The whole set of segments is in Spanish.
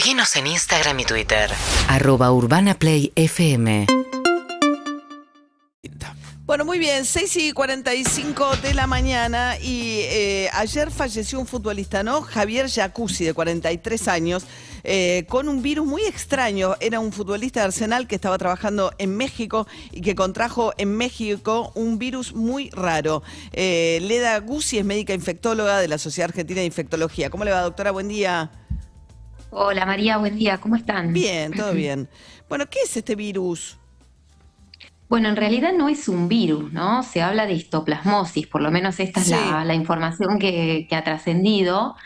Seguinos en Instagram y Twitter. Arroba Urbana Play FM. Bueno, muy bien, 6 y 45 de la mañana y eh, ayer falleció un futbolista, ¿no? Javier Jacuzzi, de 43 años, eh, con un virus muy extraño. Era un futbolista de Arsenal que estaba trabajando en México y que contrajo en México un virus muy raro. Eh, Leda Guzzi es médica infectóloga de la Sociedad Argentina de Infectología. ¿Cómo le va, doctora? Buen día. Hola María, buen día, ¿cómo están? Bien, todo bien. Bueno, ¿qué es este virus? Bueno, en realidad no es un virus, ¿no? Se habla de histoplasmosis, por lo menos esta es la, la información que, que ha trascendido.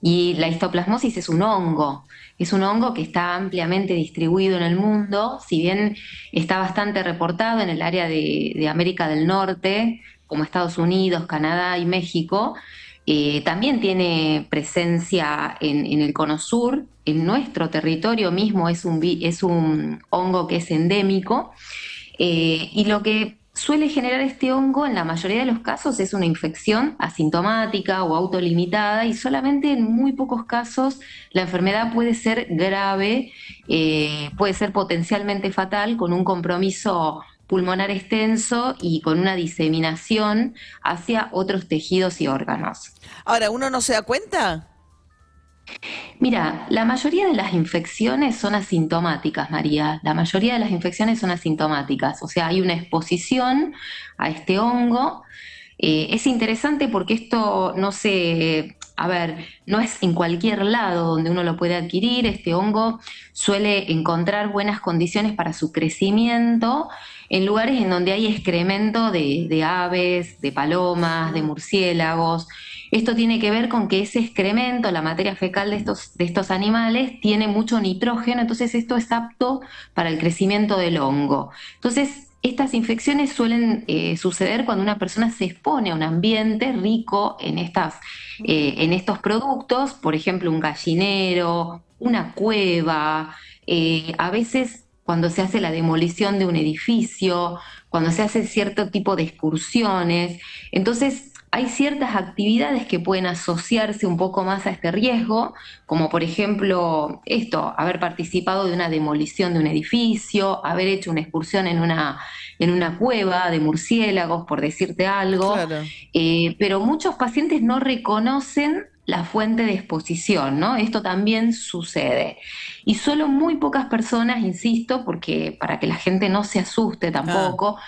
Y la histoplasmosis es un hongo, es un hongo que está ampliamente distribuido en el mundo, si bien está bastante reportado en el área de, de América del Norte, como Estados Unidos, Canadá y México, eh, también tiene presencia en, el cono sur, en nuestro territorio mismo es un, es un hongo que es endémico. Eh, y lo que suele generar este hongo en la mayoría de los casos es una infección asintomática o autolimitada y solamente en muy pocos casos la enfermedad puede ser grave, eh, puede ser potencialmente fatal con un compromiso pulmonar extenso y con una diseminación hacia otros tejidos y órganos. Ahora, ¿uno no se da cuenta? Mira, la mayoría de las infecciones son asintomáticas, María. La mayoría de las infecciones son asintomáticas. O sea, hay una exposición a este hongo. Eh, es interesante porque esto no se, a ver, no es en cualquier lado donde uno lo puede adquirir. Este hongo suele encontrar buenas condiciones para su crecimiento en lugares en donde hay excremento de, aves, de palomas, de murciélagos. Esto tiene que ver con que ese excremento, la materia fecal de estos, de estos animales, tiene mucho nitrógeno, entonces esto es apto para el crecimiento del hongo. Entonces, estas infecciones suelen eh, suceder cuando una persona se expone a un ambiente rico en, estas, eh, en estos productos, por ejemplo, un gallinero, una cueva, eh, a veces cuando se hace la demolición de un edificio, cuando se hace cierto tipo de excursiones. Entonces, hay ciertas actividades que pueden asociarse un poco más a este riesgo, como por ejemplo esto, haber participado de una demolición de un edificio, haber hecho una excursión en una, en una cueva de murciélagos, por decirte algo. Eh, pero muchos pacientes no reconocen la fuente de exposición, ¿no? Esto también sucede. Y solo muy pocas personas, insisto, porque para que la gente no se asuste tampoco,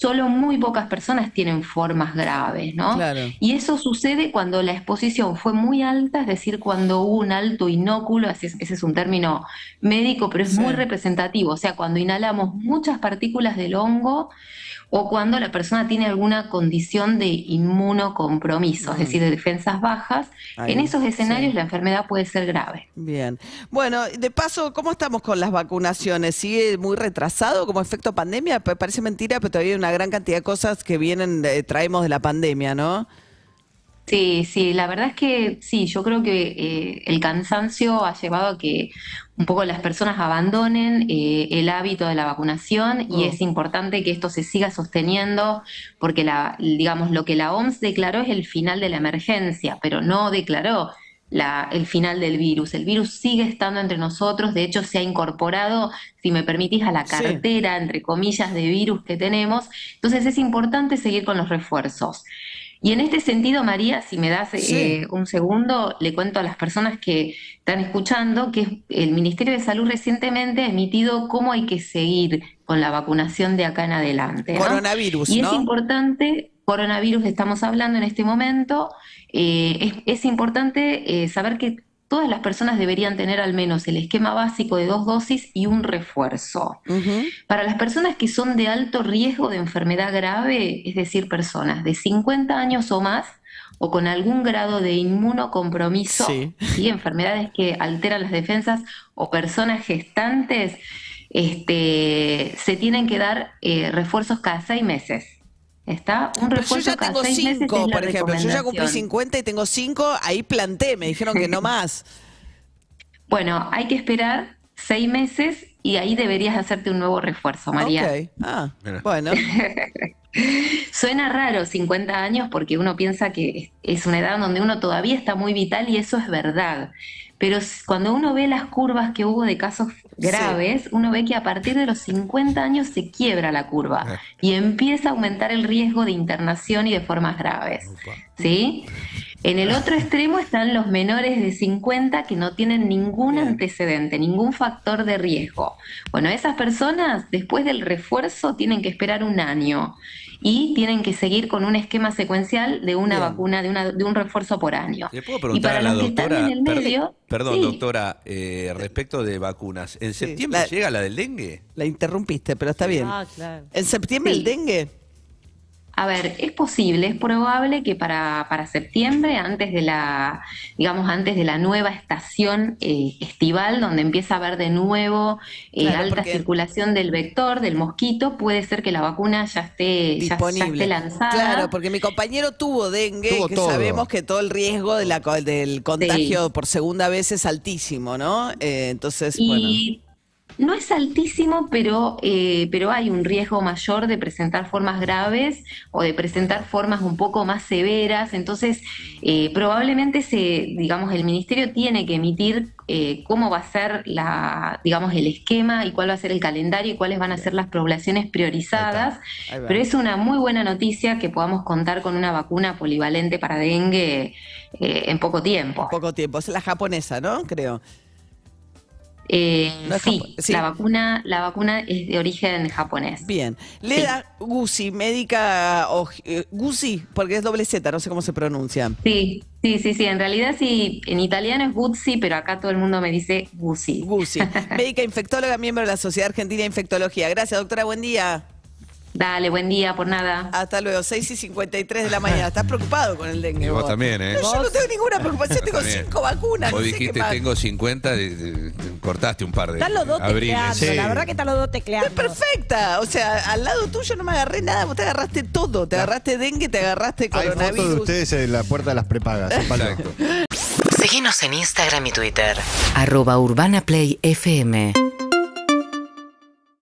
solo muy pocas personas tienen formas graves, ¿no? Y eso sucede cuando la exposición fue muy alta, es decir, cuando hubo un alto inóculo, ese es un término médico, pero es muy representativo, o sea, cuando inhalamos muchas partículas del hongo o cuando la persona tiene alguna condición de inmunocompromiso, es mm. decir, de defensas bajas, en esos escenarios la enfermedad puede ser grave. Bien. Bueno, de paso, ¿cómo estamos con las vacunaciones? ¿Sigue muy retrasado como efecto pandemia? Parece mentira, pero todavía hay una gran cantidad de cosas que vienen, eh, traemos de la pandemia, ¿no? Sí, sí, la verdad es que sí, yo creo que eh, el cansancio ha llevado a que un poco las personas abandonen eh, el hábito de la vacunación y oh. es importante que esto se siga sosteniendo porque la, digamos, lo que la OMS declaró es el final de la emergencia, pero no declaró la, el final del virus. El virus sigue estando entre nosotros, de hecho se ha incorporado, si me permitís, a la cartera, entre comillas, de virus que tenemos. Entonces es importante seguir con los refuerzos. Y en este sentido, María, si me das eh, un segundo, le cuento a las personas que están escuchando que el Ministerio de Salud recientemente ha emitido cómo hay que seguir con la vacunación de acá en adelante. Coronavirus. Y es importante, coronavirus estamos hablando en este momento, eh, es, importante eh, saber que todas las personas deberían tener al menos el esquema básico de dos dosis y un refuerzo. Para las personas que son de alto riesgo de enfermedad grave, es decir, personas de 50 años o más, o con algún grado de inmunocompromiso y enfermedades que alteran las defensas o personas gestantes, este, se tienen que dar eh, refuerzos cada seis meses. ¿Está? Un refuerzo yo ya tengo cinco, por ejemplo. Yo ya cumplí 50 y tengo cinco, ahí planté, me dijeron que no más. bueno, hay que esperar seis meses y ahí deberías hacerte un nuevo refuerzo, María. Ok, ah, bueno. Suena raro 50 años porque uno piensa que es una edad donde uno todavía está muy vital y eso es verdad. Pero cuando uno ve las curvas que hubo de casos graves, uno ve que a partir de los 50 años se quiebra la curva y empieza a aumentar el riesgo de internación y de formas graves. ¿Sí? En el otro extremo están los menores de 50 que no tienen ningún antecedente, ningún factor de riesgo. Bueno, esas personas después del refuerzo tienen que esperar un año y tienen que seguir con un esquema secuencial de una Bien. vacuna, de, una, de un refuerzo por año. ¿Le puedo y preguntar para a la doctora? en el per- medio, perdón, sí. doctora, eh, respecto de vacunas. ¿En septiembre La- llega la del dengue? La interrumpiste, pero está bien. Ah, claro. ¿En septiembre Sí. el dengue? A ver, es posible, es probable que para, para septiembre, antes de la, digamos, antes de la nueva estación eh, estival, donde empieza a haber de nuevo eh, Claro, alta porque- circulación del vector, del mosquito, puede ser que la vacuna ya esté, ya- esté lanzada. Claro, porque mi compañero tuvo dengue, Tuvo que todo. sabemos que todo el riesgo de la, co- del contagio por segunda vez es altísimo, ¿no? Eh, entonces, bueno. No es altísimo, pero, eh, pero hay un riesgo mayor de presentar formas graves o de presentar formas un poco más severas. Entonces, eh, probablemente se, digamos, el ministerio tiene que emitir eh, cómo va a ser la, digamos, el esquema y cuál va a ser el calendario y cuáles van a ser las poblaciones priorizadas. Ahí. Pero es una muy buena noticia que podamos contar con una vacuna polivalente para dengue eh, en poco tiempo. Poco tiempo. Es la japonesa, ¿no? Creo. Eh, sí, sí. La, vacuna, la vacuna es de origen japonés. Bien. Leda Guzzi, médica, o, eh, porque es doble Z, no sé cómo se pronuncia. Sí, sí, sí, sí. En realidad sí, en italiano es Guzzi, pero acá todo el mundo me dice Guzzi. Guzzi, médica infectóloga, miembro de la Sociedad Argentina de Infectología. Gracias, doctora, buen día. Dale, buen día, por nada. Hasta luego, 6 y 53 de la mañana. ¿Estás preocupado con el dengue? Y vos también, ¿eh? No, yo no tengo ninguna preocupación, tengo También. cinco vacunas. Vos no dijiste tengo 50, de- de- cortaste un par de Están los dos abriles. tecleando, Sí. la verdad que están los dos tecleando. Es perfecta. O sea, al lado tuyo no me agarré nada, vos te agarraste todo. Te agarraste dengue, te agarraste Hay fotos de coronavirus. ustedes en la puerta de las prepagas. Exacto. Seguinos en Instagram y Twitter. arroba urbanaplayfm